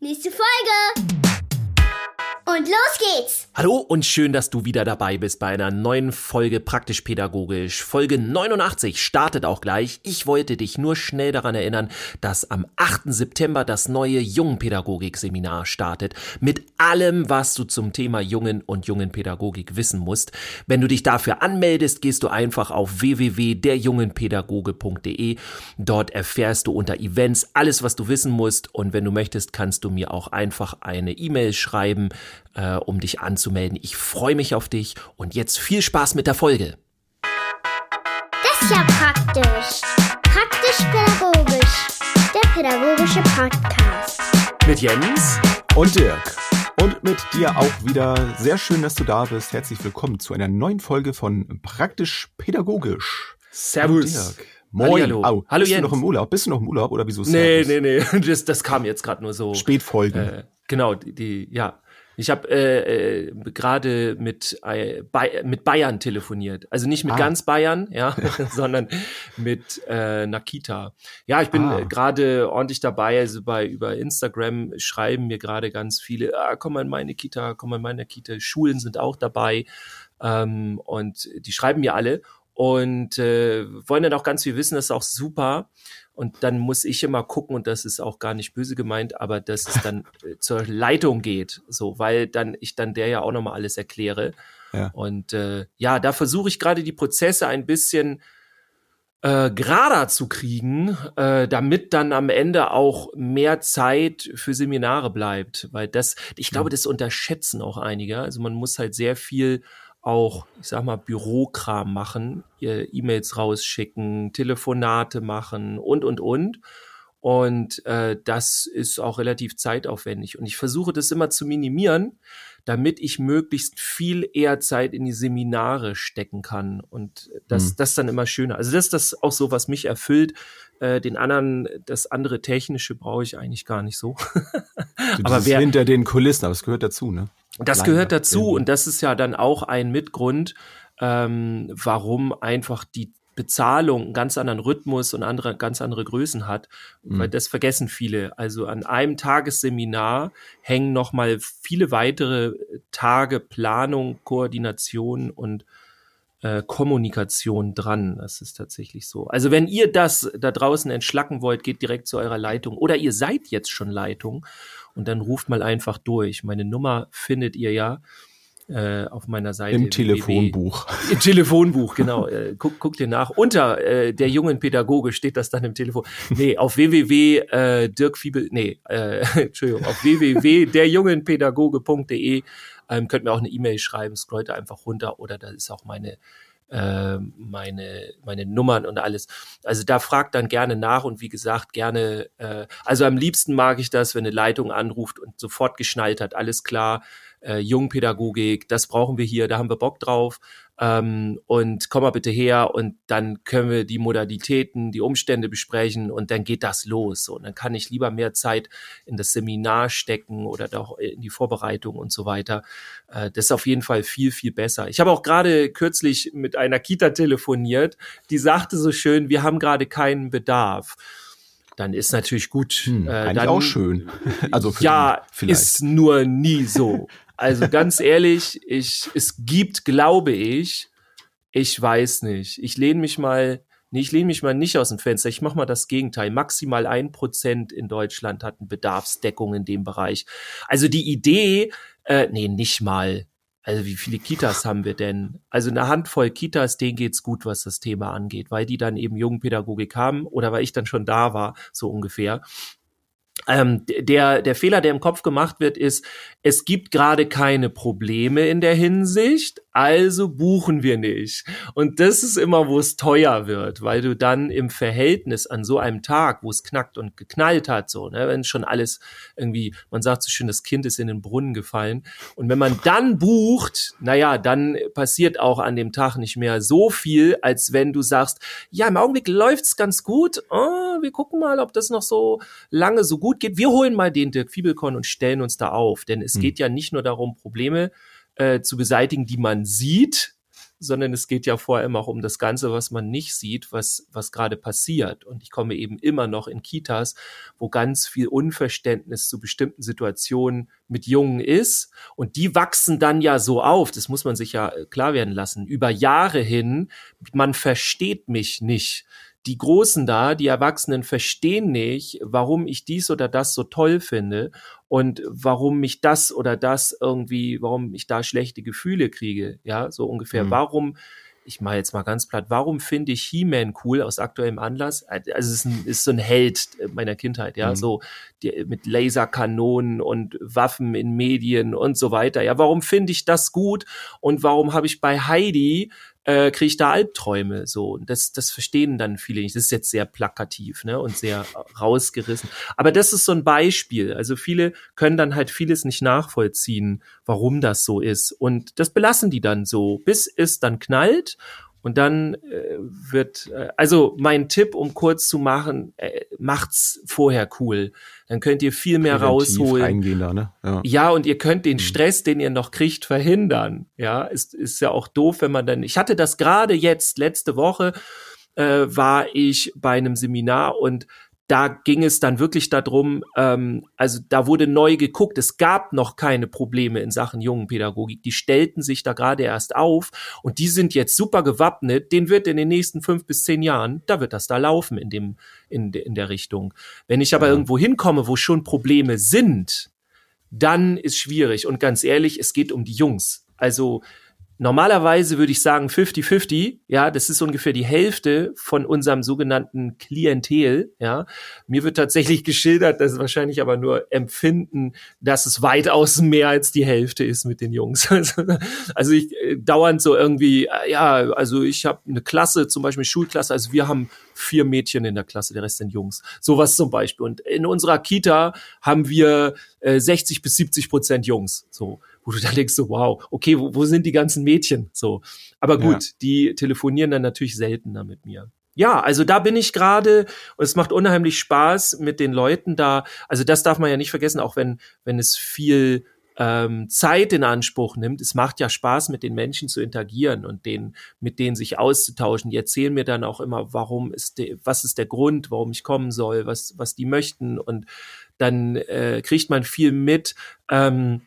Nächste Folge! Und los geht's! Hallo und schön, dass du wieder dabei bist bei einer neuen Folge Praktisch Pädagogisch. Folge 89 startet auch gleich. Ich wollte dich nur schnell daran erinnern, dass am 8. September das neue Jungpädagogik-Seminar startet. Mit allem, was du zum Thema Jungen und Jungenpädagogik wissen musst. Wenn du dich dafür anmeldest, gehst du einfach auf www.derjungenpädagoge.de. Dort erfährst du unter Events alles, was du wissen musst. Und wenn du möchtest, kannst du mir auch einfach eine E-Mail schreiben äh, um dich anzumelden. Ich freue mich auf dich und jetzt viel Spaß mit der Folge. Das ist ja praktisch. Praktisch-pädagogisch. Der pädagogische Podcast. Mit Jens und Dirk. Und mit dir auch wieder. Sehr schön, dass du da bist. Herzlich willkommen zu einer neuen Folge von Praktisch Pädagogisch. Servus. Dirk. Moin. Hallo. Au, Hallo bist Jens. du noch im Urlaub? Bist du noch im Urlaub oder wieso? Nee, nee, nee. Das, das kam jetzt gerade nur so. Spätfolgen. Äh, genau, die, die ja. Ich habe äh, äh, gerade mit, äh, Bay mit Bayern telefoniert. Also nicht mit Ah. ganz Bayern, ja, sondern mit äh, Nakita. Ja, ich bin Ah. äh, gerade ordentlich dabei. Also bei über Instagram schreiben mir gerade ganz viele, ah, komm mal in meine Kita, komm mal in meine Kita. Schulen sind auch dabei. Ähm, und die schreiben mir alle und äh, wollen dann auch ganz viel wissen. Das ist auch super. Und dann muss ich immer gucken, und das ist auch gar nicht böse gemeint, aber dass es dann äh, zur Leitung geht, so, weil dann ich dann der ja auch nochmal alles erkläre. Ja. Und äh, ja, da versuche ich gerade die Prozesse ein bisschen äh, gerader zu kriegen, äh, damit dann am Ende auch mehr Zeit für Seminare bleibt, weil das, ich glaube, das unterschätzen auch einige. Also man muss halt sehr viel auch, ich sag mal, Bürokram machen, E-Mails rausschicken, Telefonate machen und und und. Und äh, das ist auch relativ zeitaufwendig. Und ich versuche das immer zu minimieren, damit ich möglichst viel eher Zeit in die Seminare stecken kann. Und das, Hm. das ist dann immer schöner. Also das ist das auch so, was mich erfüllt. Äh, den anderen, das andere Technische brauche ich eigentlich gar nicht so. Du, aber wer- hinter den Kulissen, aber das gehört dazu, ne? Das Leider gehört dazu irgendwie. und das ist ja dann auch ein Mitgrund, ähm, warum einfach die Bezahlung einen ganz anderen Rhythmus und andere, ganz andere Größen hat, Mhm. weil das vergessen viele. Also an einem Tagesseminar hängen noch mal viele weitere Tage Planung, Koordination und äh, Kommunikation dran. Das ist tatsächlich so. Also wenn ihr das da draußen entschlacken wollt, geht direkt zu eurer Leitung oder ihr seid jetzt schon Leitung und dann ruft mal einfach durch. Meine Nummer findet ihr ja äh, auf meiner Seite. Im www. Telefonbuch. Im Telefonbuch, genau. Äh, guck, guck dir nach. Unter äh, der jungen Pädagoge steht das dann im Telefon. Nee, auf www äh, Dirk Fiebel, nee, äh, Entschuldigung, auf www.derjungenpädagoge.de ähm, könnt mir auch eine E-Mail schreiben, scrollt einfach runter oder da ist auch meine äh, meine meine Nummern und alles. Also da fragt dann gerne nach und wie gesagt gerne. Äh, also am liebsten mag ich das, wenn eine Leitung anruft und sofort geschnallt hat, alles klar. Äh, Jungpädagogik, das brauchen wir hier, da haben wir Bock drauf. Ähm, und komm mal bitte her und dann können wir die Modalitäten, die Umstände besprechen und dann geht das los. Und dann kann ich lieber mehr Zeit in das Seminar stecken oder doch in die Vorbereitung und so weiter. Äh, das ist auf jeden Fall viel, viel besser. Ich habe auch gerade kürzlich mit einer Kita telefoniert, die sagte so schön, wir haben gerade keinen Bedarf. Dann ist natürlich gut. Hm, äh, dann, auch schön. Also für ja, vielleicht. ist nur nie so. Also ganz ehrlich, ich, es gibt, glaube ich, ich weiß nicht. Ich lehne mich mal, nee, ich lehne mich mal nicht aus dem Fenster. Ich mache mal das Gegenteil. Maximal ein Prozent in Deutschland hat eine Bedarfsdeckung in dem Bereich. Also die Idee, äh, nee, nicht mal. Also wie viele Kitas haben wir denn? Also eine Handvoll Kitas, denen geht's gut, was das Thema angeht, weil die dann eben Jugendpädagogik haben oder weil ich dann schon da war, so ungefähr. Ähm, der, der Fehler, der im Kopf gemacht wird, ist, es gibt gerade keine Probleme in der Hinsicht, also buchen wir nicht. Und das ist immer, wo es teuer wird, weil du dann im Verhältnis an so einem Tag, wo es knackt und geknallt hat, so, ne, wenn schon alles irgendwie, man sagt so schön, das Kind ist in den Brunnen gefallen. Und wenn man dann bucht, naja, dann passiert auch an dem Tag nicht mehr so viel, als wenn du sagst, ja, im Augenblick läuft's ganz gut, oh, wir gucken mal, ob das noch so lange so gut geht. Wir holen mal den Dirk Fiebelkorn und stellen uns da auf, denn es Hm. geht ja nicht nur darum, Probleme äh, zu beseitigen, die man sieht, sondern es geht ja vor allem auch um das Ganze, was man nicht sieht, was, was gerade passiert. Und ich komme eben immer noch in Kitas, wo ganz viel Unverständnis zu bestimmten Situationen mit Jungen ist. Und die wachsen dann ja so auf, das muss man sich ja klar werden lassen, über Jahre hin, man versteht mich nicht die Großen da, die Erwachsenen verstehen nicht, warum ich dies oder das so toll finde und warum mich das oder das irgendwie, warum ich da schlechte Gefühle kriege. Ja, so ungefähr. Mhm. Warum, ich mache jetzt mal ganz platt, warum finde ich He-Man cool aus aktuellem Anlass? Also es ist, ein, ist so ein Held meiner Kindheit, ja, mhm. so die, mit Laserkanonen und Waffen in Medien und so weiter. Ja, warum finde ich das gut und warum habe ich bei Heidi äh, kriege ich da Albträume so. Und das, das verstehen dann viele nicht. Das ist jetzt sehr plakativ ne? und sehr rausgerissen. Aber das ist so ein Beispiel. Also viele können dann halt vieles nicht nachvollziehen, warum das so ist. Und das belassen die dann so, bis es dann knallt und dann äh, wird, äh, also mein Tipp, um kurz zu machen, äh, macht's vorher cool. Dann könnt ihr viel mehr Präventiv rausholen. Da, ne? ja. ja, und ihr könnt den mhm. Stress, den ihr noch kriegt, verhindern. Ja, ist, ist ja auch doof, wenn man dann. Ich hatte das gerade jetzt, letzte Woche, äh, war ich bei einem Seminar und da ging es dann wirklich darum, ähm, also da wurde neu geguckt, es gab noch keine Probleme in Sachen Jungenpädagogik, die stellten sich da gerade erst auf und die sind jetzt super gewappnet, den wird in den nächsten fünf bis zehn Jahren, da wird das da laufen in dem, in, in der Richtung. Wenn ich aber ja. irgendwo hinkomme, wo schon Probleme sind, dann ist schwierig und ganz ehrlich, es geht um die Jungs. Also Normalerweise würde ich sagen 50-50, ja, das ist ungefähr die Hälfte von unserem sogenannten Klientel, ja. Mir wird tatsächlich geschildert, das ist wahrscheinlich aber nur Empfinden, dass es weitaus mehr als die Hälfte ist mit den Jungs. also ich äh, dauernd so irgendwie, äh, ja, also ich habe eine Klasse, zum Beispiel Schulklasse, also wir haben vier Mädchen in der Klasse, der Rest sind Jungs. Sowas zum Beispiel. Und in unserer Kita haben wir äh, 60 bis 70 Prozent Jungs. So wo du dann denkst so, wow, okay, wo, wo sind die ganzen Mädchen? So. Aber gut, ja. die telefonieren dann natürlich seltener mit mir. Ja, also da bin ich gerade und es macht unheimlich Spaß mit den Leuten da. Also das darf man ja nicht vergessen, auch wenn, wenn es viel ähm, Zeit in Anspruch nimmt. Es macht ja Spaß, mit den Menschen zu interagieren und denen, mit denen sich auszutauschen. Die erzählen mir dann auch immer, warum ist der, was ist der Grund, warum ich kommen soll, was, was die möchten. Und dann äh, kriegt man viel mit. Ähm,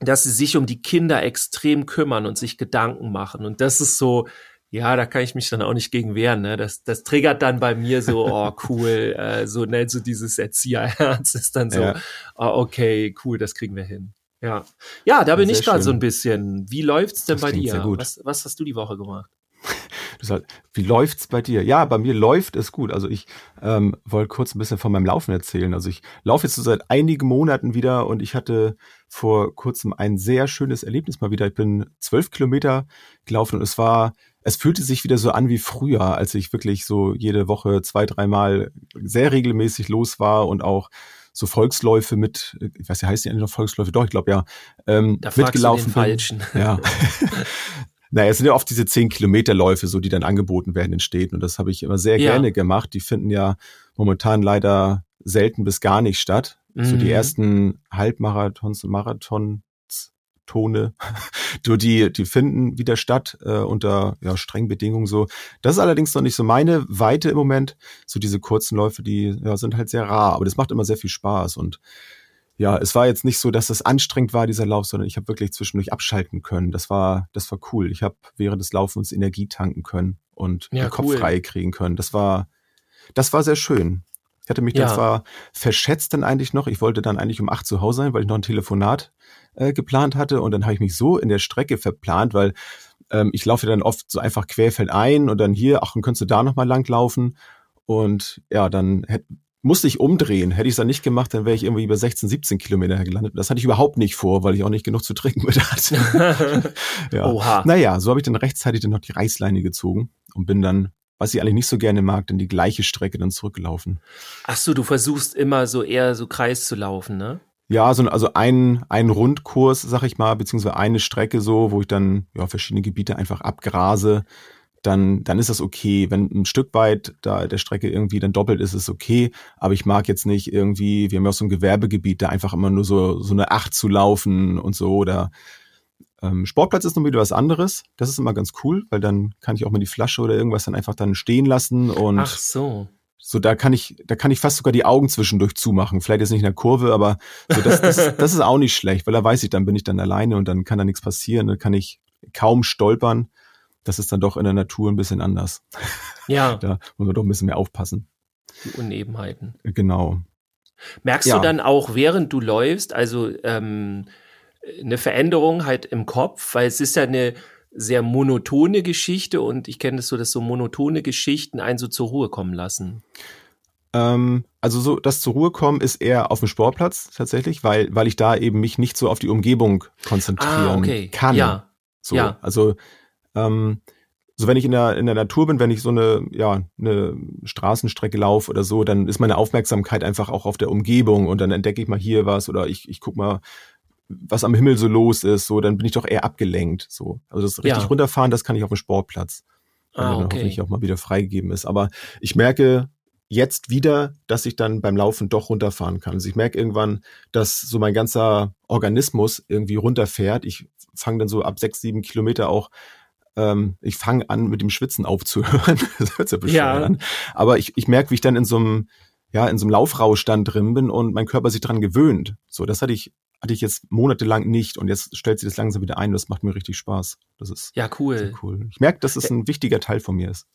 dass sie sich um die Kinder extrem kümmern und sich Gedanken machen. Und das ist so, ja, da kann ich mich dann auch nicht gegen wehren. Ne? Das, das triggert dann bei mir so, oh cool, äh, so ne, so dieses Erzieherherz ist dann so, ja. oh, okay, cool, das kriegen wir hin. Ja, ja, da bin sehr ich gerade so ein bisschen. Wie läuft's denn das bei dir? Was, was hast du die Woche gemacht? Du sagst, wie läuft's bei dir? Ja, bei mir läuft es gut. Also ich ähm, wollte kurz ein bisschen von meinem Laufen erzählen. Also ich laufe jetzt so seit einigen Monaten wieder und ich hatte vor kurzem ein sehr schönes Erlebnis mal wieder. Ich bin zwölf Kilometer gelaufen und es war, es fühlte sich wieder so an wie früher, als ich wirklich so jede Woche zwei, dreimal sehr regelmäßig los war und auch so Volksläufe mit, ich weiß ja, heißt die eigentlich noch Volksläufe? Doch, ich glaube ja, ähm, da mitgelaufen du den Falschen. Ja. Naja, es sind ja oft diese 10 Kilometerläufe, so die dann angeboten werden in Städten. Und das habe ich immer sehr ja. gerne gemacht. Die finden ja momentan leider selten bis gar nicht statt. Mhm. So die mhm. ersten Halbmarathons und Marathons Tone, die, die finden wieder statt äh, unter ja, strengen Bedingungen so. Das ist allerdings noch nicht so meine Weite im Moment. So diese kurzen Läufe, die ja, sind halt sehr rar, aber das macht immer sehr viel Spaß und ja, es war jetzt nicht so, dass es anstrengend war, dieser Lauf, sondern ich habe wirklich zwischendurch abschalten können. Das war, das war cool. Ich habe während des Laufens Energie tanken können und ja, den Kopf cool. frei kriegen können. Das war, das war sehr schön. Ich hatte mich ja. dann zwar verschätzt dann eigentlich noch. Ich wollte dann eigentlich um acht zu Hause sein, weil ich noch ein Telefonat äh, geplant hatte. Und dann habe ich mich so in der Strecke verplant, weil ähm, ich laufe dann oft so einfach querfeld ein und dann hier, ach, dann könntest du da nochmal lang laufen. Und ja, dann hätte musste ich umdrehen. Hätte ich es dann nicht gemacht, dann wäre ich irgendwie über 16, 17 Kilometer gelandet. Das hatte ich überhaupt nicht vor, weil ich auch nicht genug zu trinken mit hatte. ja. Oha. Naja, so habe ich dann rechtzeitig dann noch die Reißleine gezogen und bin dann, was ich eigentlich nicht so gerne mag, dann die gleiche Strecke dann zurückgelaufen. Ach so, du versuchst immer so eher so Kreis zu laufen, ne? Ja, so, also ein, ein Rundkurs, sag ich mal, beziehungsweise eine Strecke so, wo ich dann ja verschiedene Gebiete einfach abgrase dann, dann ist das okay. Wenn ein Stück weit da der Strecke irgendwie dann doppelt ist, ist okay. Aber ich mag jetzt nicht irgendwie, wir haben ja auch so ein Gewerbegebiet, da einfach immer nur so, so eine Acht zu laufen und so oder Ähm, Sportplatz ist noch wieder was anderes. Das ist immer ganz cool, weil dann kann ich auch mal die Flasche oder irgendwas dann einfach dann stehen lassen und Ach so. So, da kann ich, da kann ich fast sogar die Augen zwischendurch zumachen. Vielleicht jetzt nicht in der Kurve, aber so das, das, das ist auch nicht schlecht, weil da weiß ich, dann bin ich dann alleine und dann kann da nichts passieren. Dann kann ich kaum stolpern. Das ist dann doch in der Natur ein bisschen anders. Ja. da muss man doch ein bisschen mehr aufpassen. Die Unebenheiten. Genau. Merkst ja. du dann auch, während du läufst, also ähm, eine Veränderung halt im Kopf, weil es ist ja eine sehr monotone Geschichte und ich kenne das so, dass so monotone Geschichten einen so zur Ruhe kommen lassen. Ähm, also so das zur Ruhe kommen ist eher auf dem Sportplatz tatsächlich, weil weil ich da eben mich nicht so auf die Umgebung konzentrieren ah, okay. kann. Ja. So, ja. also ähm, so wenn ich in der in der Natur bin, wenn ich so eine ja eine Straßenstrecke laufe oder so, dann ist meine Aufmerksamkeit einfach auch auf der Umgebung und dann entdecke ich mal hier was oder ich ich guck mal was am Himmel so los ist, so, dann bin ich doch eher abgelenkt, so. Also das richtig ja. runterfahren, das kann ich auf dem Sportplatz. Ah, okay. dann hoffentlich auch mal wieder freigegeben ist. Aber ich merke jetzt wieder, dass ich dann beim Laufen doch runterfahren kann. Also ich merke irgendwann, dass so mein ganzer Organismus irgendwie runterfährt. Ich fange dann so ab sechs, sieben Kilometer auch ähm, ich fange an, mit dem Schwitzen aufzuhören. das hört sich ja, ja. an. Aber ich, ich merke, wie ich dann in so einem, ja, in so einem Laufrausch dann drin bin und mein Körper sich dran gewöhnt. So, das hatte ich hatte ich jetzt monatelang nicht und jetzt stellt sich das langsam wieder ein und das macht mir richtig Spaß. Das ist ja cool. cool. Ich merke, dass es ein wichtiger Teil von mir ist.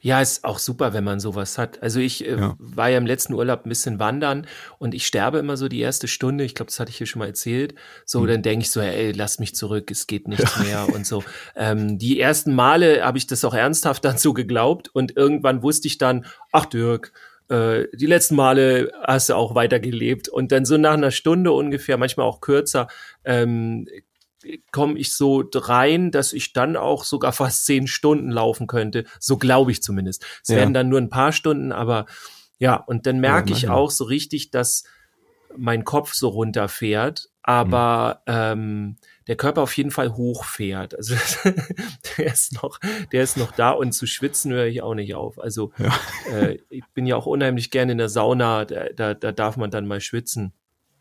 Ja, ist auch super, wenn man sowas hat. Also ich äh, ja. war ja im letzten Urlaub ein bisschen wandern und ich sterbe immer so die erste Stunde. Ich glaube, das hatte ich hier schon mal erzählt. So, mhm. dann denke ich so, ey, lass mich zurück, es geht nichts ja. mehr und so. Ähm, die ersten Male habe ich das auch ernsthaft dann so geglaubt und irgendwann wusste ich dann, ach Dirk, äh, die letzten Male hast du auch weitergelebt. Und dann so nach einer Stunde ungefähr, manchmal auch kürzer, ähm, komme ich so rein, dass ich dann auch sogar fast zehn Stunden laufen könnte. So glaube ich zumindest. Es ja. werden dann nur ein paar Stunden, aber ja, und dann merke ja, ich auch so richtig, dass mein Kopf so runterfährt, aber mhm. ähm, der Körper auf jeden Fall hochfährt. Also der ist noch, der ist noch da und zu schwitzen höre ich auch nicht auf. Also ja. äh, ich bin ja auch unheimlich gerne in der Sauna, da, da, da darf man dann mal schwitzen.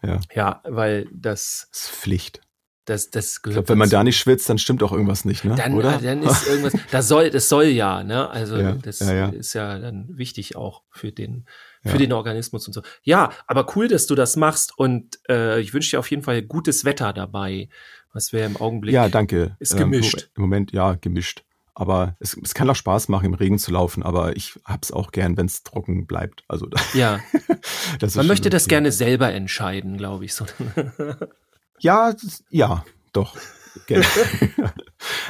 Ja. Ja, weil das, das ist Pflicht. Das, das gehört ich glaube, wenn man da nicht schwitzt, dann stimmt auch irgendwas nicht, ne? Dann, Oder? dann ist irgendwas, das soll, das soll ja, ne? Also ja, das ja, ja. ist ja dann wichtig auch für den, für den Organismus und so. Ja, aber cool, dass du das machst und äh, ich wünsche dir auf jeden Fall gutes Wetter dabei was wäre im Augenblick. Ja, danke. Ist gemischt. Ähm, Im Moment, ja, gemischt. Aber es, es kann auch Spaß machen, im Regen zu laufen, aber ich hab's auch gern, wenn es trocken bleibt. Also ja, man möchte das gerne selber entscheiden, glaube ich. So. ja, ja, doch.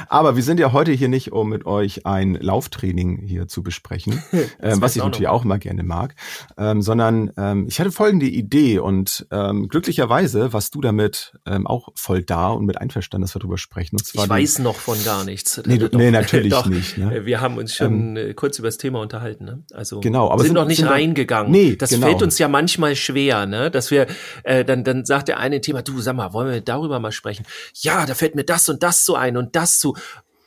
Aber wir sind ja heute hier nicht, um mit euch ein Lauftraining hier zu besprechen, ähm, was ich natürlich auch mal gerne mag, ähm, sondern ähm, ich hatte folgende Idee und ähm, glücklicherweise warst du damit ähm, auch voll da und mit einverstanden, dass wir darüber sprechen. Und zwar ich weiß noch von gar nichts. Nee, du, nee natürlich doch, nicht. Ne? Wir haben uns schon ähm, kurz über das Thema unterhalten. Ne? Also genau, aber sind, sind noch nicht sind reingegangen. Nee, das genau. fällt uns ja manchmal schwer, ne? dass wir äh, dann dann sagt der eine Thema, du sag mal, wollen wir darüber mal sprechen? Ja, da fällt mir das und das so ein und das zu.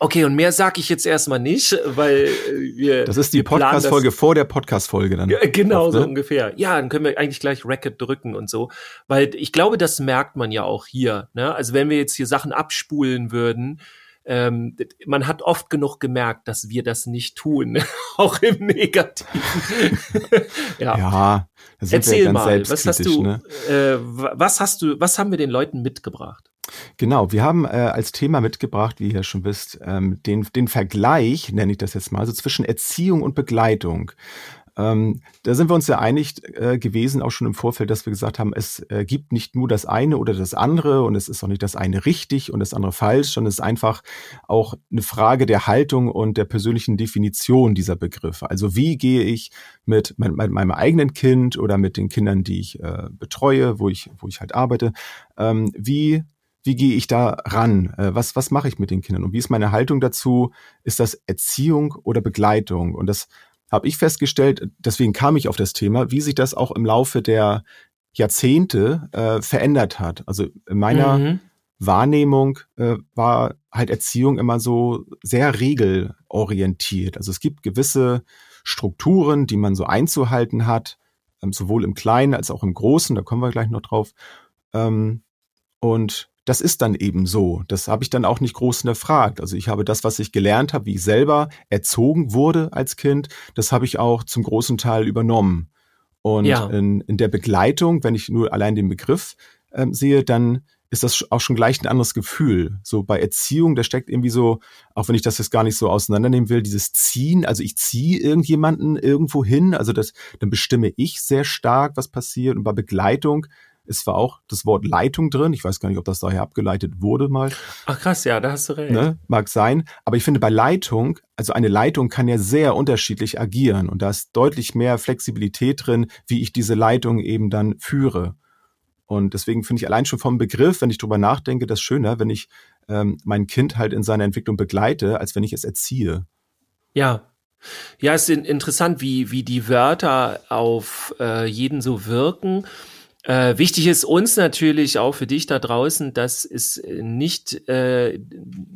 Okay, und mehr sage ich jetzt erstmal nicht, weil äh, wir. Das ist die Podcast-Folge vor der Podcast-Folge dann. Genau, oft, ne? so ungefähr. Ja, dann können wir eigentlich gleich Racket drücken und so. Weil ich glaube, das merkt man ja auch hier. Ne? Also wenn wir jetzt hier Sachen abspulen würden, ähm, man hat oft genug gemerkt, dass wir das nicht tun, auch im Negativen. ja. ja Erzähl mal, was hast du, ne? äh, was hast du, was haben wir den Leuten mitgebracht? Genau, wir haben äh, als Thema mitgebracht, wie ihr schon wisst, ähm, den, den Vergleich, nenne ich das jetzt mal, also zwischen Erziehung und Begleitung. Ähm, da sind wir uns ja einig äh, gewesen, auch schon im Vorfeld, dass wir gesagt haben, es äh, gibt nicht nur das eine oder das andere und es ist auch nicht das eine richtig und das andere falsch, sondern es ist einfach auch eine Frage der Haltung und der persönlichen Definition dieser Begriffe. Also wie gehe ich mit, mein, mit meinem eigenen Kind oder mit den Kindern, die ich äh, betreue, wo ich, wo ich halt arbeite, ähm, wie wie gehe ich da ran? Äh, was, was mache ich mit den Kindern? Und wie ist meine Haltung dazu? Ist das Erziehung oder Begleitung? Und das habe ich festgestellt, deswegen kam ich auf das Thema, wie sich das auch im Laufe der Jahrzehnte äh, verändert hat. Also in meiner mhm. Wahrnehmung äh, war halt Erziehung immer so sehr regelorientiert. Also es gibt gewisse Strukturen, die man so einzuhalten hat, ähm, sowohl im Kleinen als auch im Großen, da kommen wir gleich noch drauf. Ähm, und das ist dann eben so. Das habe ich dann auch nicht groß hinterfragt. Also ich habe das, was ich gelernt habe, wie ich selber erzogen wurde als Kind, das habe ich auch zum großen Teil übernommen. Und ja. in, in der Begleitung, wenn ich nur allein den Begriff ähm, sehe, dann ist das auch schon gleich ein anderes Gefühl. So bei Erziehung, da steckt irgendwie so, auch wenn ich das jetzt gar nicht so auseinandernehmen will, dieses Ziehen, also ich ziehe irgendjemanden irgendwo hin, also das, dann bestimme ich sehr stark, was passiert. Und bei Begleitung ist zwar auch das Wort Leitung drin. Ich weiß gar nicht, ob das daher abgeleitet wurde mal. Ach krass, ja, da hast du recht. Ne? Mag sein. Aber ich finde bei Leitung, also eine Leitung kann ja sehr unterschiedlich agieren und da ist deutlich mehr Flexibilität drin, wie ich diese Leitung eben dann führe. Und deswegen finde ich allein schon vom Begriff, wenn ich drüber nachdenke, das schöner, wenn ich ähm, mein Kind halt in seiner Entwicklung begleite, als wenn ich es erziehe. Ja, ja, es ist interessant, wie, wie die Wörter auf äh, jeden so wirken. Äh, wichtig ist uns natürlich auch für dich da draußen, dass es nicht, äh,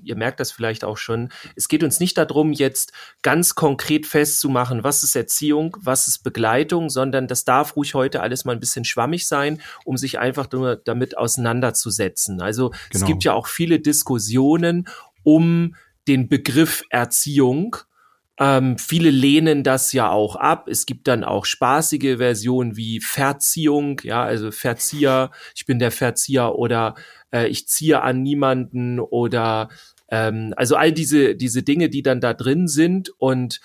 ihr merkt das vielleicht auch schon, es geht uns nicht darum, jetzt ganz konkret festzumachen, was ist Erziehung, was ist Begleitung, sondern das darf ruhig heute alles mal ein bisschen schwammig sein, um sich einfach nur damit auseinanderzusetzen. Also genau. es gibt ja auch viele Diskussionen um den Begriff Erziehung ähm, viele lehnen das ja auch ab. Es gibt dann auch spaßige Versionen wie Verziehung, ja, also Verzieher, ich bin der Verzieher oder äh, ich ziehe an niemanden oder ähm, also all diese, diese Dinge, die dann da drin sind und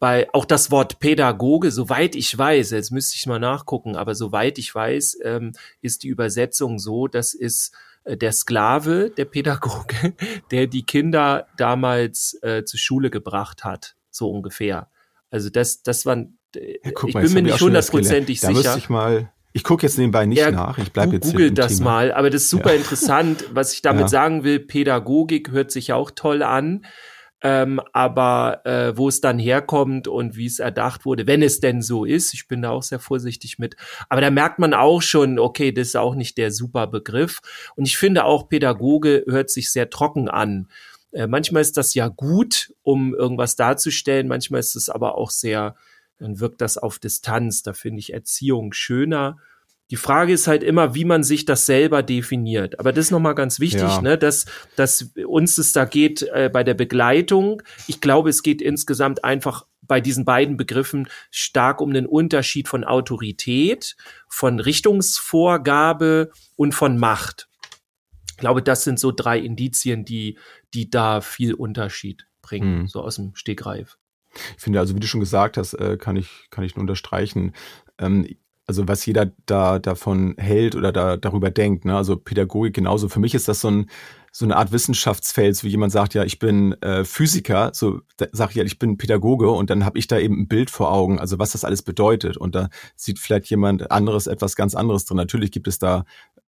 bei auch das Wort Pädagoge, soweit ich weiß, jetzt müsste ich mal nachgucken, aber soweit ich weiß, ähm, ist die Übersetzung so, das ist äh, der Sklave, der Pädagoge, der die Kinder damals äh, zur Schule gebracht hat so ungefähr. Also das, das waren, ja, ich mal, bin mir nicht hundertprozentig sicher. Da müsste ich mal, ich gucke jetzt nebenbei nicht ja, nach, ich bleibe jetzt Google das Thema. mal, aber das ist super ja. interessant. Was ich damit sagen will, Pädagogik hört sich auch toll an. Ähm, aber äh, wo es dann herkommt und wie es erdacht wurde, wenn es denn so ist, ich bin da auch sehr vorsichtig mit. Aber da merkt man auch schon, okay, das ist auch nicht der super Begriff. Und ich finde auch, Pädagoge hört sich sehr trocken an. Äh, manchmal ist das ja gut, um irgendwas darzustellen, manchmal ist es aber auch sehr, dann wirkt das auf Distanz. Da finde ich Erziehung schöner. Die Frage ist halt immer, wie man sich das selber definiert. Aber das ist nochmal ganz wichtig, ja. ne, dass, dass uns es da geht äh, bei der Begleitung. Ich glaube, es geht insgesamt einfach bei diesen beiden Begriffen stark um den Unterschied von Autorität, von Richtungsvorgabe und von Macht. Ich glaube, das sind so drei Indizien, die, die da viel Unterschied bringen, mhm. so aus dem Stegreif. Ich finde, also wie du schon gesagt hast, äh, kann ich, kann ich nur unterstreichen. Ähm, also was jeder da davon hält oder da darüber denkt, ne? Also Pädagogik genauso. Für mich ist das so ein so eine Art Wissenschaftsfeld, wie jemand sagt, ja, ich bin äh, Physiker, so sage ich ja, ich bin Pädagoge und dann habe ich da eben ein Bild vor Augen, also was das alles bedeutet. Und da sieht vielleicht jemand anderes etwas ganz anderes drin. Natürlich gibt es da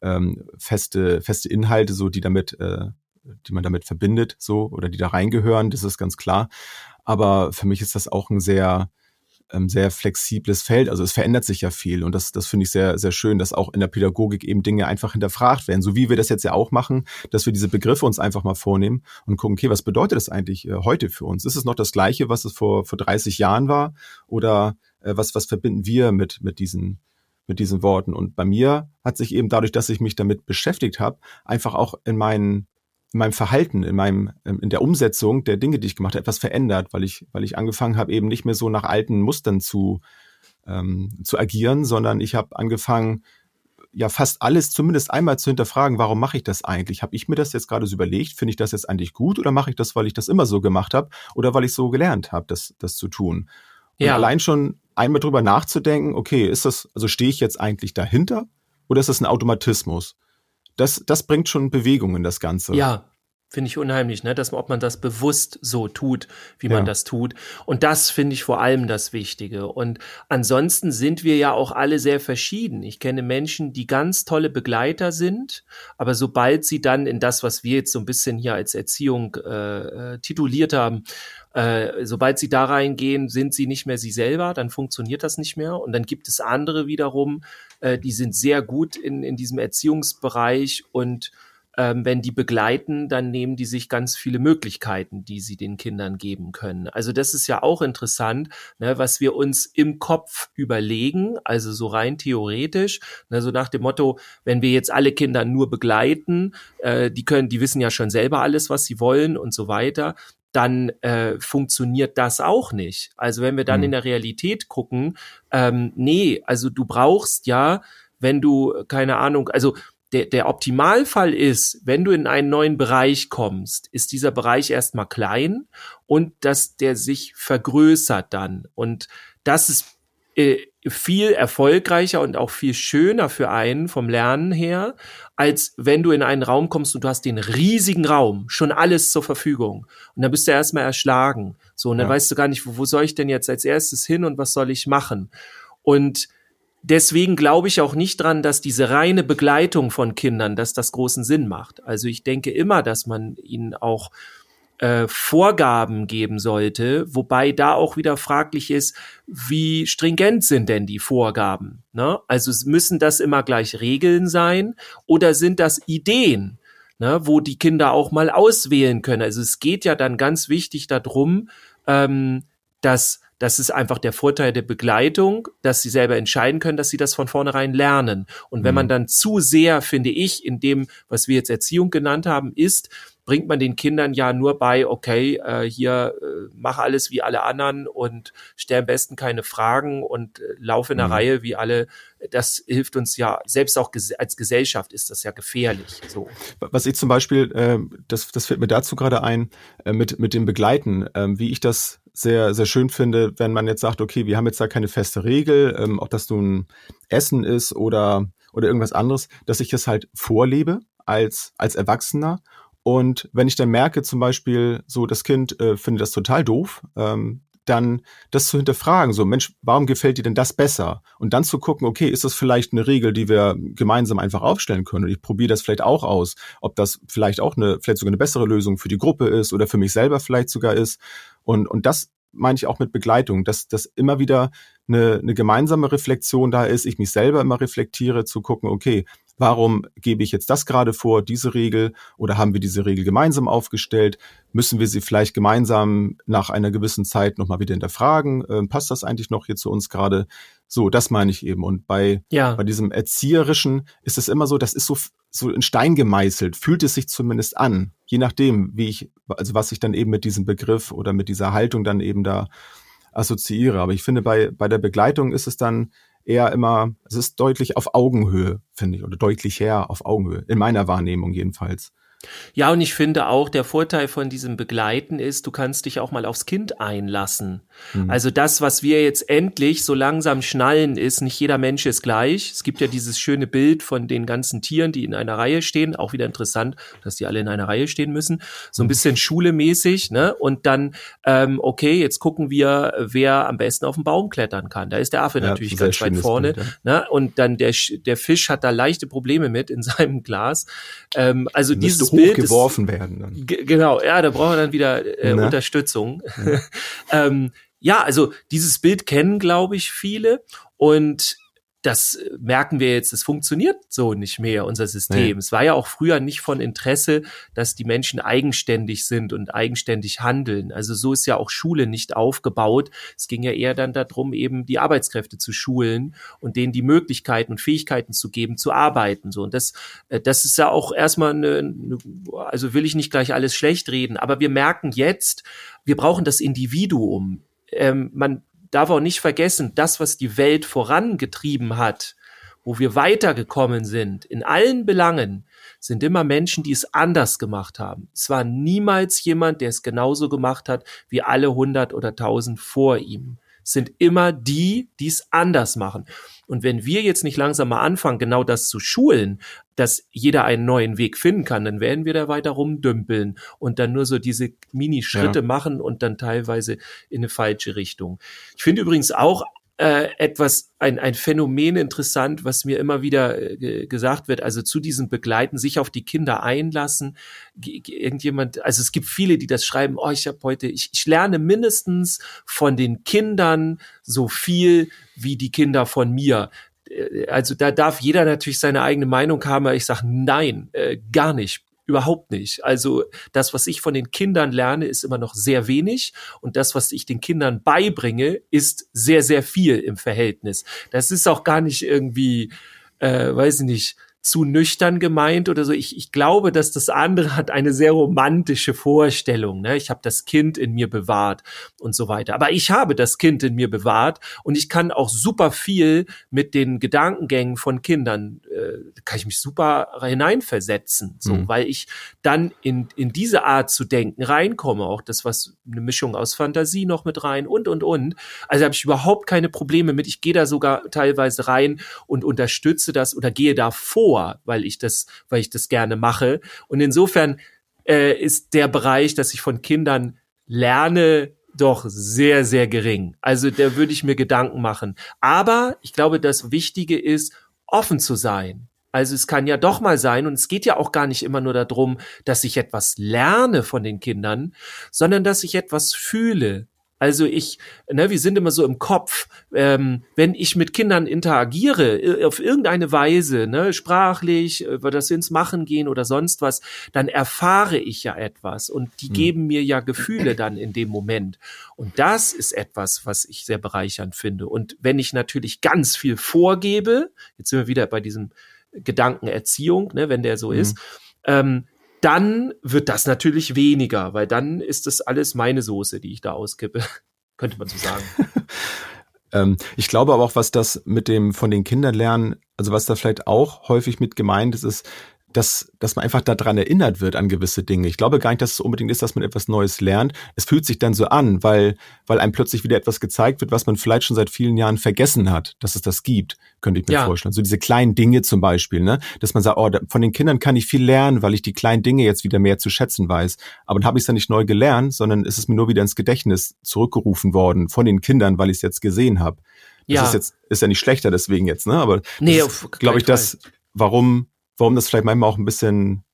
ähm, feste, feste Inhalte, so die damit, äh, die man damit verbindet, so oder die da reingehören, das ist ganz klar. Aber für mich ist das auch ein sehr ähm, sehr flexibles Feld. Also es verändert sich ja viel und das, das finde ich sehr, sehr schön, dass auch in der Pädagogik eben Dinge einfach hinterfragt werden. So wie wir das jetzt ja auch machen, dass wir diese Begriffe uns einfach mal vornehmen und gucken, okay, was bedeutet das eigentlich äh, heute für uns? Ist es noch das Gleiche, was es vor, vor 30 Jahren war? Oder äh, was, was verbinden wir mit, mit diesen, mit diesen Worten. Und bei mir hat sich eben dadurch, dass ich mich damit beschäftigt habe, einfach auch in meinen in meinem Verhalten, in meinem, ähm, in der Umsetzung der Dinge, die ich gemacht habe, etwas verändert, weil ich, weil ich angefangen habe, eben nicht mehr so nach alten Mustern zu, ähm, zu agieren, sondern ich habe angefangen, ja fast alles zumindest einmal zu hinterfragen, warum mache ich das eigentlich? Habe ich mir das jetzt gerade so überlegt? Finde ich das jetzt eigentlich gut oder mache ich das, weil ich das immer so gemacht habe oder weil ich so gelernt habe, das, das zu tun? Und ja. allein schon einmal drüber nachzudenken, okay, ist das, also stehe ich jetzt eigentlich dahinter oder ist das ein Automatismus? das, das bringt schon Bewegung in das Ganze. Ja, finde ich unheimlich, ne, dass ob man das bewusst so tut, wie man das tut. Und das finde ich vor allem das Wichtige. Und ansonsten sind wir ja auch alle sehr verschieden. Ich kenne Menschen, die ganz tolle Begleiter sind, aber sobald sie dann in das, was wir jetzt so ein bisschen hier als Erziehung äh, äh tituliert haben, äh, sobald sie da reingehen, sind sie nicht mehr sie selber, dann funktioniert das nicht mehr. Und dann gibt es andere wiederum, äh, die sind sehr gut in, in diesem Erziehungsbereich und ähm, wenn die begleiten, dann nehmen die sich ganz viele Möglichkeiten, die sie den Kindern geben können. Also das ist ja auch interessant, ne, was wir uns im Kopf überlegen, also so rein theoretisch, ne, so nach dem Motto, wenn wir jetzt alle Kinder nur begleiten, äh, die können, die wissen ja schon selber alles, was sie wollen und so weiter, dann äh, funktioniert das auch nicht. Also wenn wir dann mhm. in der Realität gucken, ähm, nee, also du brauchst ja, wenn du, keine Ahnung, also der, der Optimalfall ist, wenn du in einen neuen Bereich kommst, ist dieser Bereich erstmal klein und dass der sich vergrößert dann. Und das ist äh, viel erfolgreicher und auch viel schöner für einen vom Lernen her, als wenn du in einen Raum kommst und du hast den riesigen Raum, schon alles zur Verfügung. Und dann bist du erstmal erschlagen. So, und dann ja. weißt du gar nicht, wo, wo soll ich denn jetzt als erstes hin und was soll ich machen? Und deswegen glaube ich auch nicht dran, dass diese reine Begleitung von Kindern, dass das großen Sinn macht. Also ich denke immer, dass man ihnen auch äh, Vorgaben geben sollte, wobei da auch wieder fraglich ist, wie stringent sind denn die Vorgaben? Ne? Also müssen das immer gleich Regeln sein oder sind das Ideen, ne, wo die Kinder auch mal auswählen können? Also es geht ja dann ganz wichtig darum, ähm, dass das ist einfach der Vorteil der Begleitung, dass sie selber entscheiden können, dass sie das von vornherein lernen. Und wenn man mhm. dann zu sehr, finde ich, in dem, was wir jetzt Erziehung genannt haben, ist, bringt man den Kindern ja nur bei, okay, äh, hier äh, mach alles wie alle anderen und stell am besten keine Fragen und äh, lauf in der mhm. Reihe wie alle. Das hilft uns ja, selbst auch ges als Gesellschaft ist das ja gefährlich. So. Was ich zum Beispiel, äh, das, das fällt mir dazu gerade ein, äh, mit, mit dem Begleiten, äh, wie ich das sehr, sehr schön finde, wenn man jetzt sagt, okay, wir haben jetzt da keine feste Regel, ähm, ob das nun Essen ist oder, oder irgendwas anderes, dass ich das halt vorlebe als, als Erwachsener und wenn ich dann merke, zum Beispiel, so das Kind äh, findet das total doof, ähm, dann das zu hinterfragen, so Mensch, warum gefällt dir denn das besser? Und dann zu gucken, okay, ist das vielleicht eine Regel, die wir gemeinsam einfach aufstellen können? Und ich probiere das vielleicht auch aus, ob das vielleicht auch eine, vielleicht sogar eine bessere Lösung für die Gruppe ist oder für mich selber vielleicht sogar ist. Und, und das meine ich auch mit Begleitung, dass, dass immer wieder eine, eine gemeinsame Reflexion da ist, ich mich selber immer reflektiere, zu gucken, okay, Warum gebe ich jetzt das gerade vor, diese Regel, oder haben wir diese Regel gemeinsam aufgestellt? Müssen wir sie vielleicht gemeinsam nach einer gewissen Zeit nochmal wieder hinterfragen? Ähm, passt das eigentlich noch hier zu uns gerade? So, das meine ich eben. Und bei, ja. bei diesem Erzieherischen ist es immer so, das ist so, so in Stein gemeißelt, fühlt es sich zumindest an. Je nachdem, wie ich, also was ich dann eben mit diesem Begriff oder mit dieser Haltung dann eben da assoziiere. Aber ich finde, bei, bei der Begleitung ist es dann eher immer, es ist deutlich auf Augenhöhe, finde ich, oder deutlich her auf Augenhöhe, in meiner Wahrnehmung jedenfalls. Ja, und ich finde auch, der Vorteil von diesem Begleiten ist, du kannst dich auch mal aufs Kind einlassen. Mhm. Also das, was wir jetzt endlich so langsam schnallen, ist, nicht jeder Mensch ist gleich. Es gibt ja dieses schöne Bild von den ganzen Tieren, die in einer Reihe stehen. Auch wieder interessant, dass die alle in einer Reihe stehen müssen. So ein mhm. bisschen schulemäßig, ne? Und dann, ähm, okay, jetzt gucken wir, wer am besten auf den Baum klettern kann. Da ist der Affe ja, natürlich ganz weit vorne. Bild, ja. ne? Und dann der, der Fisch hat da leichte Probleme mit in seinem Glas. Ähm, also dieses hochgeworfen werden. Dann. Genau, ja, da brauchen wir dann wieder äh, Unterstützung. Ja. ähm, ja, also dieses Bild kennen, glaube ich, viele. Und das merken wir jetzt, es funktioniert so nicht mehr, unser System. Nee. Es war ja auch früher nicht von Interesse, dass die Menschen eigenständig sind und eigenständig handeln. Also so ist ja auch Schule nicht aufgebaut. Es ging ja eher dann darum, eben die Arbeitskräfte zu schulen und denen die Möglichkeiten und Fähigkeiten zu geben, zu arbeiten. So und das, äh, das ist ja auch erstmal eine, eine also will ich nicht gleich alles schlecht reden, aber wir merken jetzt, wir brauchen das Individuum. Ähm, man darf auch nicht vergessen, das, was die Welt vorangetrieben hat, wo wir weitergekommen sind, in allen Belangen, sind immer Menschen, die es anders gemacht haben. Es war niemals jemand, der es genauso gemacht hat wie alle hundert oder tausend vor ihm sind immer die, die es anders machen. Und wenn wir jetzt nicht langsam mal anfangen, genau das zu schulen, dass jeder einen neuen Weg finden kann, dann werden wir da weiter rumdümpeln und dann nur so diese Mini-Schritte ja. machen und dann teilweise in eine falsche Richtung. Ich finde übrigens auch äh, etwas, ein, ein Phänomen interessant, was mir immer wieder äh, gesagt wird, also zu diesem Begleiten, sich auf die Kinder einlassen. Irgendjemand, also es gibt viele, die das schreiben, oh, ich habe heute, ich, ich lerne mindestens von den Kindern so viel wie die Kinder von mir äh, also da darf jeder natürlich seine eigene Meinung haben, aber ich sage nein, äh, gar nicht. Überhaupt nicht. Also das, was ich von den Kindern lerne, ist immer noch sehr wenig und das, was ich den Kindern beibringe, ist sehr, sehr viel im Verhältnis. Das ist auch gar nicht irgendwie, äh, weiß ich nicht, zu nüchtern gemeint oder so. Ich, ich glaube, dass das andere hat eine sehr romantische Vorstellung. Ne? Ich habe das Kind in mir bewahrt und so weiter. Aber ich habe das Kind in mir bewahrt und ich kann auch super viel mit den Gedankengängen von Kindern, äh, kann ich mich super hineinversetzen, so, mhm. weil ich dann in, in diese Art zu denken reinkomme. Auch das, was eine Mischung aus Fantasie noch mit rein und, und, und. Also habe ich überhaupt keine Probleme mit. Ich gehe da sogar teilweise rein und unterstütze das oder gehe da vor weil ich das, weil ich das gerne mache. Und insofern äh, ist der Bereich, dass ich von Kindern lerne, doch sehr, sehr gering. Also da würde ich mir Gedanken machen. Aber ich glaube, das Wichtige ist, offen zu sein. Also es kann ja doch mal sein, und es geht ja auch gar nicht immer nur darum, dass ich etwas lerne von den Kindern, sondern dass ich etwas fühle, also ich, ne, wir sind immer so im Kopf, ähm, wenn ich mit Kindern interagiere, auf irgendeine Weise, ne, sprachlich, äh, dass wir ins Machen gehen oder sonst was, dann erfahre ich ja etwas und die hm. geben mir ja Gefühle dann in dem Moment. Und das ist etwas, was ich sehr bereichernd finde. Und wenn ich natürlich ganz viel vorgebe, jetzt sind wir wieder bei diesem Gedankenerziehung, ne, wenn der so hm. ist, ähm, dann wird das natürlich weniger, weil dann ist das alles meine Soße, die ich da auskippe, könnte man so sagen. ähm, ich glaube aber auch, was das mit dem von den Kindern lernen, also was da vielleicht auch häufig mit gemeint ist, ist, dass, dass man einfach daran erinnert wird an gewisse Dinge. Ich glaube gar nicht, dass es unbedingt ist, dass man etwas Neues lernt. Es fühlt sich dann so an, weil, weil einem plötzlich wieder etwas gezeigt wird, was man vielleicht schon seit vielen Jahren vergessen hat, dass es das gibt, könnte ich mir ja. vorstellen. So diese kleinen Dinge zum Beispiel, ne? dass man sagt, oh, von den Kindern kann ich viel lernen, weil ich die kleinen Dinge jetzt wieder mehr zu schätzen weiß. Aber dann habe ich es dann nicht neu gelernt, sondern ist es mir nur wieder ins Gedächtnis zurückgerufen worden von den Kindern, weil ich es jetzt gesehen habe. Das ja. ist jetzt ist ja nicht schlechter deswegen jetzt, ne? Aber nee, glaube ich, das, warum warum das vielleicht manchmal auch ein bisschen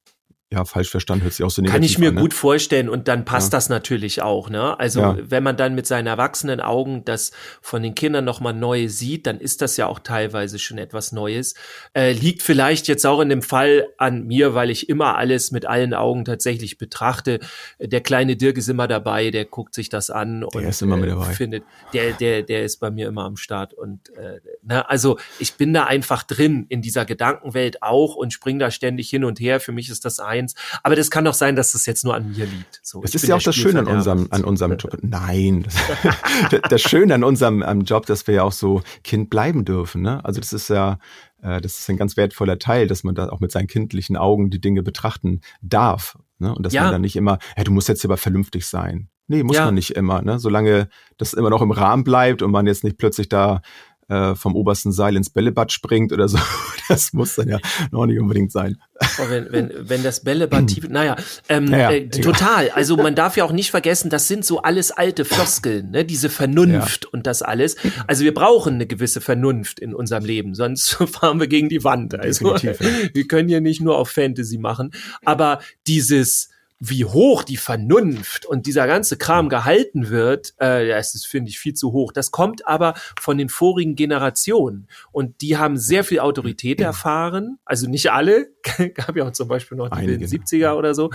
ja, falsch verstanden, hört sich auch so negativ Kann ich mir an, ne? gut vorstellen und dann passt ja. das natürlich auch, ne? Also, ja. wenn man dann mit seinen erwachsenen Augen das von den Kindern nochmal neu sieht, dann ist das ja auch teilweise schon etwas Neues. Äh, liegt vielleicht jetzt auch in dem Fall an mir, weil ich immer alles mit allen Augen tatsächlich betrachte. Der kleine Dirk ist immer dabei, der guckt sich das an der und ist immer mit dabei. findet, der, der, der ist bei mir immer am Start und, äh, ne? Also, ich bin da einfach drin in dieser Gedankenwelt auch und spring da ständig hin und her. Für mich ist das ein eins. Aber das kann doch sein, dass das jetzt nur an mir liegt. So, es ist ja auch das Schöne an unserem, an unserem Job. Nein. das Schöne an unserem am Job, dass wir ja auch so Kind bleiben dürfen. Ne? Also das ist ja, äh, das ist ein ganz wertvoller Teil, dass man da auch mit seinen kindlichen Augen die Dinge betrachten darf. Ne? Und dass ja. man dann nicht immer, hey, du musst jetzt aber vernünftig sein. Nee, muss ja. man nicht immer, ne? Solange das immer noch im Rahmen bleibt und man jetzt nicht plötzlich da äh, vom obersten Seil ins Bällebad springt oder so. Das muss dann ja noch nicht unbedingt sein. Oh, wenn, wenn, wenn das Bällebad tief, naja, ähm, naja, äh, total. Also man darf ja auch nicht vergessen, das sind so alles alte Floskeln, ne? diese Vernunft ja. und das alles. Also wir brauchen eine gewisse Vernunft in unserem Leben, sonst fahren wir gegen die Wand. Also wir können ja nicht nur auf Fantasy machen, aber dieses wie hoch die Vernunft und dieser ganze Kram gehalten wird, äh, das ist, finde ich, viel zu hoch. Das kommt aber von den vorigen Generationen. Und die haben sehr viel Autorität erfahren. Also nicht alle, gab ja auch zum Beispiel noch die Einige. 70er oder so.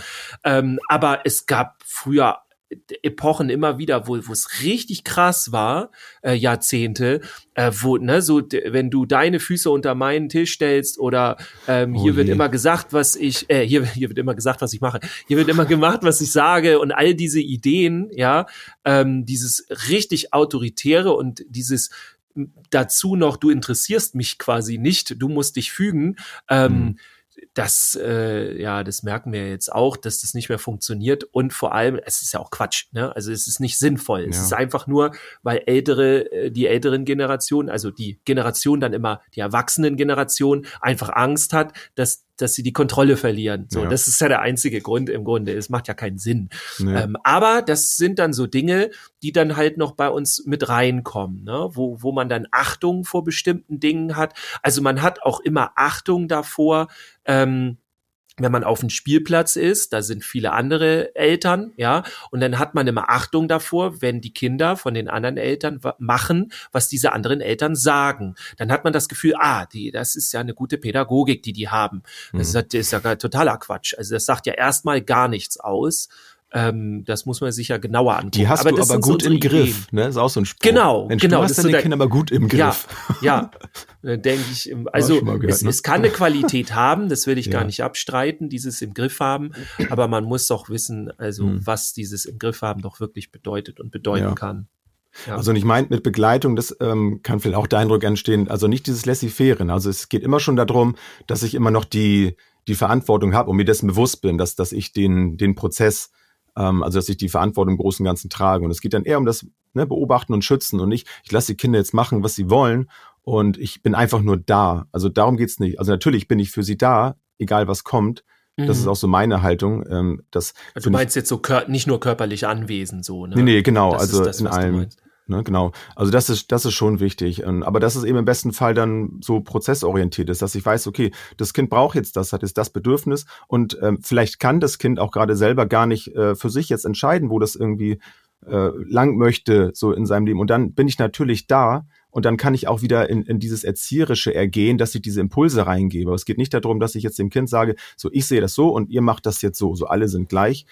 Ähm, aber es gab früher Epochen immer wieder, wo es richtig krass war, äh, Jahrzehnte, äh, wo ne so wenn du deine Füße unter meinen Tisch stellst oder ähm, oh hier je. wird immer gesagt, was ich äh, hier hier wird immer gesagt, was ich mache, hier wird immer gemacht, was ich sage und all diese Ideen, ja, ähm, dieses richtig autoritäre und dieses dazu noch, du interessierst mich quasi nicht, du musst dich fügen. Ähm, mhm das, äh, ja, das merken wir jetzt auch, dass das nicht mehr funktioniert und vor allem, es ist ja auch Quatsch, ne? Also es ist nicht sinnvoll. Ja. Es ist einfach nur, weil ältere, äh, die älteren Generationen, also die Generation dann immer, die erwachsenen Generation einfach Angst hat, dass dass sie die Kontrolle verlieren. So, ja. das ist ja der einzige Grund im Grunde. Es macht ja keinen Sinn. Nee. Ähm, aber das sind dann so Dinge, die dann halt noch bei uns mit reinkommen, ne? wo, wo man dann Achtung vor bestimmten Dingen hat. Also man hat auch immer Achtung davor, ähm, wenn man auf dem Spielplatz ist, da sind viele andere Eltern, ja, und dann hat man immer Achtung davor, wenn die Kinder von den anderen Eltern machen, was diese anderen Eltern sagen. Dann hat man das Gefühl, ah, die, das ist ja eine gute Pädagogik, die die haben. Das mhm. ist, das ist ja totaler Quatsch. Also das sagt ja erstmal gar nichts aus. Ähm, das muss man sich ja genauer angucken. Die hast aber du aber gut so im Griff, ne? Das ist auch so ein Spruch. Genau, Mensch, genau. Du hast deine Kinder aber gut im Griff. Ja, ja denke ich. Also gehört, es, ne? es, kann eine Qualität haben, das will ich ja. gar nicht abstreiten, dieses im Griff haben. Aber man muss doch wissen, also hm. was dieses im Griff haben doch wirklich bedeutet und bedeuten ja. kann. Ja. Also ich meine mit Begleitung, das ähm, kann vielleicht auch der Eindruck entstehen, also nicht dieses Laissez-faire. Also es geht immer schon darum, dass ich immer noch die die Verantwortung habe und mir dessen bewusst bin, dass dass ich den den Prozess ähm, also dass ich die Verantwortung im Großen und Ganzen trage. Und es geht dann eher um das ne, Beobachten und Schützen und nicht, ich lasse die Kinder jetzt machen, was sie wollen und ich bin einfach nur da. Also darum geht's nicht. Also natürlich bin ich für sie da, egal was kommt. Das ist mhm. auch so meine Haltung. Ähm, das also du meinst jetzt so nicht nur körperlich anwesend so, ne? Nee, nee, genau. Das also das, in allem. Ne, genau. Also das ist, das ist schon wichtig. Aber dass es eben im besten Fall dann so prozessorientiert ist, dass ich weiß, okay, das Kind braucht jetzt das, hat jetzt das Bedürfnis und ähm, vielleicht kann das Kind auch gerade selber gar nicht äh, für sich jetzt entscheiden, wo das irgendwie äh, lang möchte, so in seinem Leben. Und dann bin ich natürlich da und dann kann ich auch wieder in, in dieses Erzieherische ergehen, dass ich diese Impulse reingebe. Es geht nicht darum, dass ich jetzt dem Kind sage, so ich sehe das so und ihr macht das jetzt so, so alle sind gleich.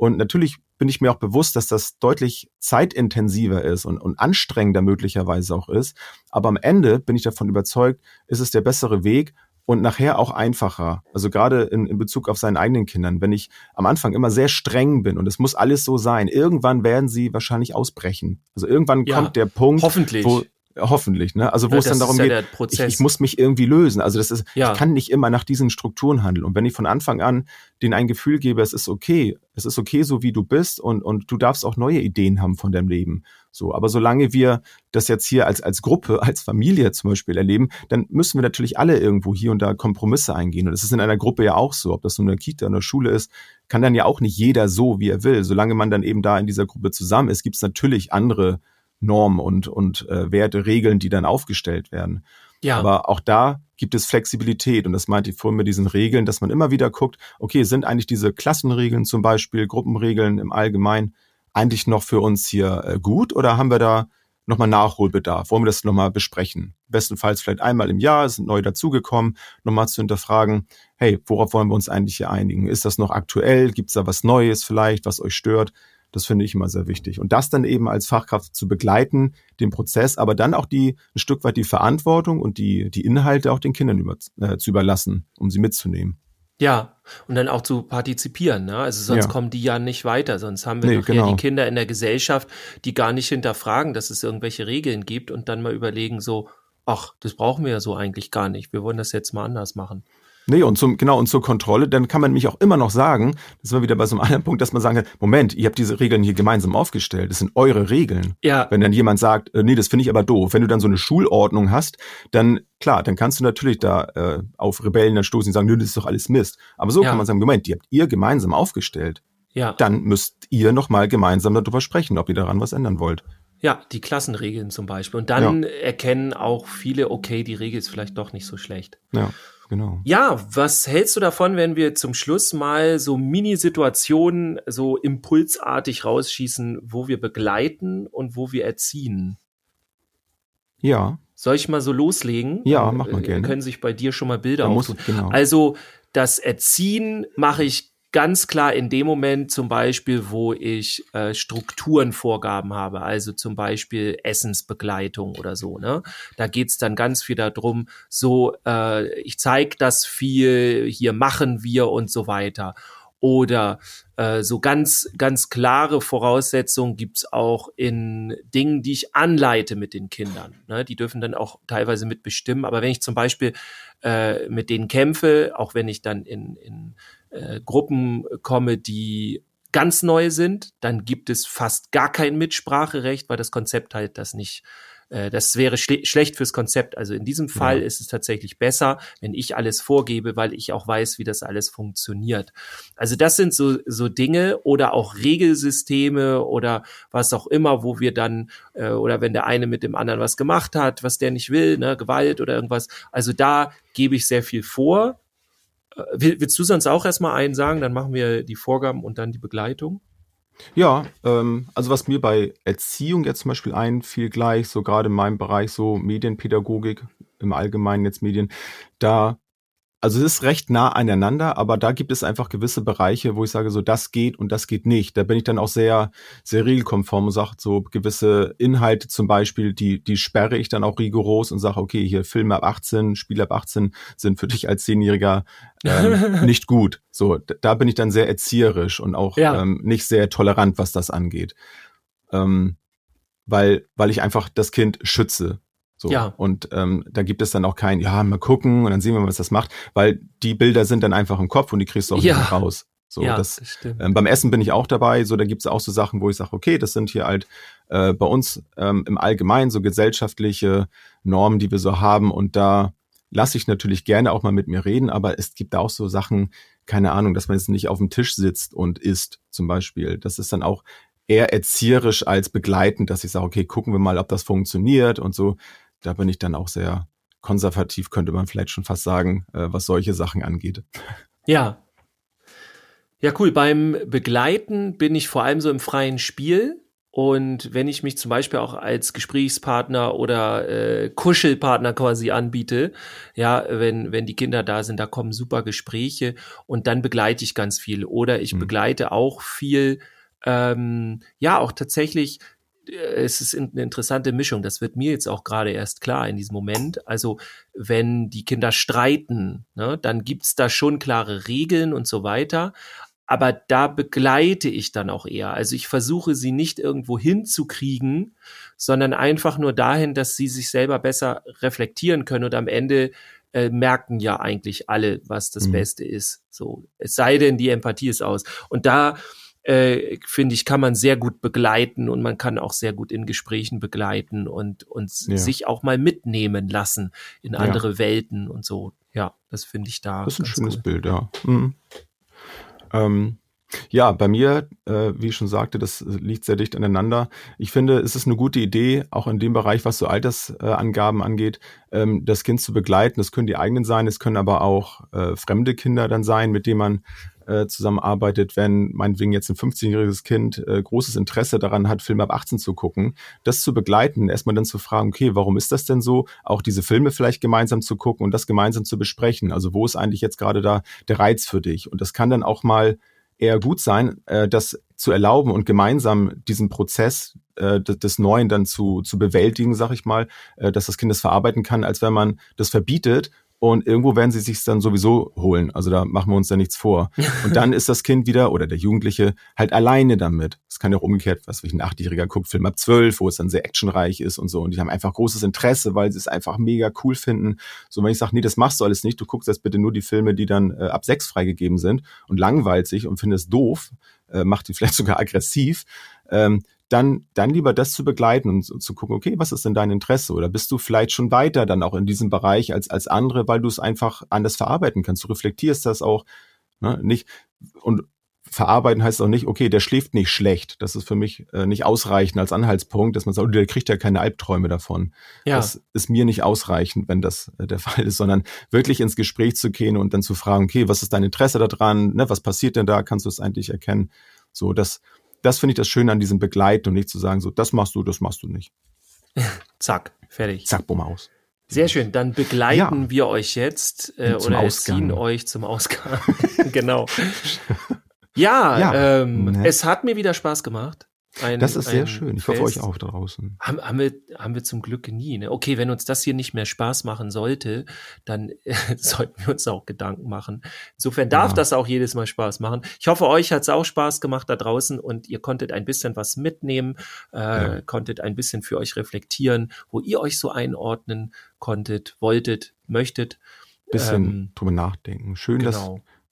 Und natürlich bin ich mir auch bewusst, dass das deutlich zeitintensiver ist und, und anstrengender möglicherweise auch ist. Aber am Ende bin ich davon überzeugt, ist es der bessere Weg und nachher auch einfacher. Also gerade in, in Bezug auf seinen eigenen Kindern. Wenn ich am Anfang immer sehr streng bin und es muss alles so sein, irgendwann werden sie wahrscheinlich ausbrechen. Also irgendwann ja, kommt der Punkt, hoffentlich. wo Hoffentlich, ne? Also wo ja, es dann darum ja geht, ich, ich, muss mich irgendwie lösen. Also das ist, ja. ich kann nicht immer nach diesen Strukturen handeln. Und wenn ich von Anfang an denen ein Gefühl gebe, es ist okay, es ist okay, so wie du bist und, und du darfst auch neue Ideen haben von deinem Leben. So, aber solange wir das jetzt hier als, als Gruppe, als Familie zum Beispiel erleben, dann müssen wir natürlich alle irgendwo hier und da Kompromisse eingehen. Und das ist in einer Gruppe ja auch so, ob das nun eine Kita oder eine Schule ist, kann dann ja auch nicht jeder so, wie er will. Solange man dann eben da in dieser Gruppe zusammen ist, gibt es natürlich andere Normen und, und äh, Werte, Regeln, die dann aufgestellt werden. Ja. Aber auch da gibt es Flexibilität und das meinte ich vorhin mit diesen Regeln, dass man immer wieder guckt, okay, sind eigentlich diese Klassenregeln zum Beispiel, Gruppenregeln im Allgemeinen eigentlich noch für uns hier äh, gut oder haben wir da nochmal Nachholbedarf? Wollen wir das nochmal besprechen? Bestenfalls vielleicht einmal im Jahr, sind neu dazugekommen, nochmal zu hinterfragen, hey, worauf wollen wir uns eigentlich hier einigen? Ist das noch aktuell? Gibt es da was Neues vielleicht, was euch stört? Das finde ich immer sehr wichtig. Und das dann eben als Fachkraft zu begleiten, den Prozess, aber dann auch die ein Stück weit die Verantwortung und die, die Inhalte auch den Kindern über, äh, zu überlassen, um sie mitzunehmen. Ja, und dann auch zu partizipieren, ne? Also sonst ja. kommen die ja nicht weiter, sonst haben wir nee, genau. die Kinder in der Gesellschaft, die gar nicht hinterfragen, dass es irgendwelche Regeln gibt und dann mal überlegen so, ach, das brauchen wir ja so eigentlich gar nicht. Wir wollen das jetzt mal anders machen. Nee, und zum, genau, und zur Kontrolle, dann kann man mich auch immer noch sagen, das sind wir wieder bei so einem anderen Punkt, dass man sagen kann, Moment, ihr habt diese Regeln hier gemeinsam aufgestellt, das sind eure Regeln. Ja. Wenn dann jemand sagt, äh, nee, das finde ich aber doof, wenn du dann so eine Schulordnung hast, dann, klar, dann kannst du natürlich da äh, auf Rebellen dann stoßen und sagen, nö, das ist doch alles Mist. Aber so ja. kann man sagen, Moment, die habt ihr gemeinsam aufgestellt. Ja. Dann müsst ihr nochmal gemeinsam darüber sprechen, ob ihr daran was ändern wollt. Ja, die Klassenregeln zum Beispiel. Und dann ja. erkennen auch viele, okay, die Regel ist vielleicht doch nicht so schlecht. Ja genau. Ja, was hältst du davon, wenn wir zum Schluss mal so Mini-Situationen so impulsartig rausschießen, wo wir begleiten und wo wir erziehen? Ja. Soll ich mal so loslegen? Ja, mach mal gerne. Können sich bei dir schon mal Bilder da auftun. Genau. Also das Erziehen mache ich ganz klar in dem Moment zum Beispiel, wo ich äh, Strukturenvorgaben habe, also zum Beispiel Essensbegleitung oder so. Ne? Da geht's dann ganz viel darum, so äh, ich zeige das viel, hier machen wir und so weiter. Oder äh, so ganz, ganz klare Voraussetzungen gibt's auch in Dingen, die ich anleite mit den Kindern. Ne? Die dürfen dann auch teilweise mitbestimmen. Aber wenn ich zum Beispiel äh, mit denen kämpfe, auch wenn ich dann in, in äh, Gruppen komme, die ganz neu sind, dann gibt es fast gar kein Mitspracherecht, weil das Konzept halt das nicht äh, das wäre schle schlecht fürs Konzept. Also in diesem Fall ja. ist es tatsächlich besser, wenn ich alles vorgebe, weil ich auch weiß, wie das alles funktioniert. Also das sind so, so Dinge oder auch Regelsysteme oder was auch immer, wo wir dann, äh, oder wenn der eine mit dem anderen was gemacht hat, was der nicht will, ne, Gewalt oder irgendwas. Also da gebe ich sehr viel vor willst du sonst auch erstmal einen sagen? Dann machen wir die Vorgaben und dann die Begleitung. Ja, ähm, also was mir bei Erziehung jetzt zum Beispiel einfiel gleich, so gerade in meinem Bereich so Medienpädagogik, im Allgemeinen jetzt Medien, da also es ist recht nah aneinander, aber da gibt es einfach gewisse Bereiche, wo ich sage, so das geht und das geht nicht. Da bin ich dann auch sehr, sehr regelkonform und sage so gewisse Inhalte zum Beispiel, die, die sperre ich dann auch rigoros und sage, okay, hier Filme ab 18, Spiele ab 18 sind für dich als Zehnjähriger ähm, nicht gut. So, da bin ich dann sehr erzieherisch und auch ja. ähm, nicht sehr tolerant, was das angeht. Ähm, weil, weil ich einfach das Kind schütze. So. Ja. Und ähm, da gibt es dann auch kein, ja, mal gucken und dann sehen wir mal, was das macht, weil die Bilder sind dann einfach im Kopf und die kriegst du auch ja. nicht raus. So, ja, das, das ähm, beim Essen bin ich auch dabei. So, da gibt's auch so Sachen, wo ich sage, okay, das sind hier halt äh, bei uns ähm, im Allgemeinen so gesellschaftliche Normen, die wir so haben. Und da lasse ich natürlich gerne auch mal mit mir reden, aber es gibt auch so Sachen, keine Ahnung, dass man jetzt nicht auf dem Tisch sitzt und isst, zum Beispiel. Das ist dann auch eher erzieherisch als begleitend, dass ich sage, okay, gucken wir mal, ob das funktioniert und so da bin ich dann auch sehr konservativ, könnte man vielleicht schon fast sagen, äh, was solche Sachen angeht. Ja. Ja, cool. Beim Begleiten bin ich vor allem so im freien Spiel. Und wenn ich mich zum Beispiel auch als Gesprächspartner oder äh, Kuschelpartner quasi anbiete, ja, wenn, wenn die Kinder da sind, da kommen super Gespräche und dann begleite ich ganz viel. Oder ich mhm. begleite auch viel, ähm, ja, auch tatsächlich es ist eine interessante Mischung. Das wird mir jetzt auch gerade erst klar in diesem Moment. Also wenn die Kinder streiten, ne, dann gibt's da schon klare Regeln und so weiter. Aber da begleite ich dann auch eher. Also ich versuche sie nicht irgendwo hinzukriegen, sondern einfach nur dahin, dass sie sich selber besser reflektieren können und am Ende äh, merken ja eigentlich alle, was das mhm. Beste ist. So, es sei denn, die Empathie ist aus. Und da äh, finde ich, kann man sehr gut begleiten und man kann auch sehr gut in Gesprächen begleiten und, und ja. sich auch mal mitnehmen lassen in andere ja. Welten und so. Ja, das finde ich da. Das ist ein schönes cool. Bild, ja. Mhm. Ähm, ja, bei mir, äh, wie ich schon sagte, das liegt sehr dicht aneinander. Ich finde, es ist eine gute Idee, auch in dem Bereich, was so Altersangaben äh, angeht, ähm, das Kind zu begleiten. Das können die eigenen sein, es können aber auch äh, fremde Kinder dann sein, mit denen man äh, zusammenarbeitet, wenn meinetwegen jetzt ein 15-jähriges Kind äh, großes Interesse daran hat, Filme ab 18 zu gucken, das zu begleiten, erstmal dann zu fragen, okay, warum ist das denn so? Auch diese Filme vielleicht gemeinsam zu gucken und das gemeinsam zu besprechen. Also wo ist eigentlich jetzt gerade da der Reiz für dich? Und das kann dann auch mal eher gut sein, äh, das zu erlauben und gemeinsam diesen Prozess äh, des Neuen dann zu, zu bewältigen, sag ich mal, äh, dass das Kind das verarbeiten kann, als wenn man das verbietet und irgendwo werden sie sich dann sowieso holen. Also da machen wir uns da nichts vor. Und dann ist das Kind wieder oder der Jugendliche halt alleine damit. Es kann ja auch umgekehrt, was wie ein Achtjähriger guckt, Film ab zwölf, wo es dann sehr actionreich ist und so. Und die haben einfach großes Interesse, weil sie es einfach mega cool finden. So, wenn ich sage, nee, das machst du alles nicht, du guckst jetzt bitte nur die Filme, die dann äh, ab sechs freigegeben sind und langweilt sich und findest doof, äh, macht die vielleicht sogar aggressiv, ähm, dann, dann lieber das zu begleiten und zu, zu gucken, okay, was ist denn dein Interesse? Oder bist du vielleicht schon weiter dann auch in diesem Bereich als, als andere, weil du es einfach anders verarbeiten kannst. Du reflektierst das auch, ne, nicht, und verarbeiten heißt auch nicht, okay, der schläft nicht schlecht. Das ist für mich äh, nicht ausreichend als Anhaltspunkt, dass man sagt, oh, der kriegt ja keine Albträume davon. Ja. Das ist mir nicht ausreichend, wenn das äh, der Fall ist, sondern wirklich ins Gespräch zu gehen und dann zu fragen, okay, was ist dein Interesse daran? Ne, was passiert denn da? Kannst du es eigentlich erkennen? So, das, das finde ich das Schöne an diesem Begleiten und nicht zu sagen, so, das machst du, das machst du nicht. Zack, fertig. Zack, bumm aus. Sehr schön, dann begleiten ja. wir euch jetzt äh, oder erziehen euch zum Ausgang. genau. Ja, ja ähm, ne? es hat mir wieder Spaß gemacht. Ein, das ist sehr schön. Ich hoffe euch auch draußen. Haben, haben, wir, haben wir zum Glück nie. Ne? Okay, wenn uns das hier nicht mehr Spaß machen sollte, dann äh, sollten wir uns auch Gedanken machen. Insofern darf ja. das auch jedes Mal Spaß machen. Ich hoffe, euch hat es auch Spaß gemacht da draußen und ihr konntet ein bisschen was mitnehmen, äh, ja. konntet ein bisschen für euch reflektieren, wo ihr euch so einordnen konntet, wolltet, möchtet. Bisschen ähm, drüber nachdenken. Schön, genau.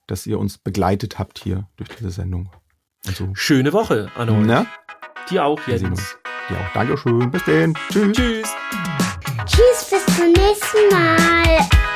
dass, dass ihr uns begleitet habt hier durch diese Sendung. Also, Schöne Woche an euch. Na? Dir auch, Jens. Dir auch. Dankeschön. Bis denn. Tschüss. Tschüss. Tschüss, bis zum nächsten Mal.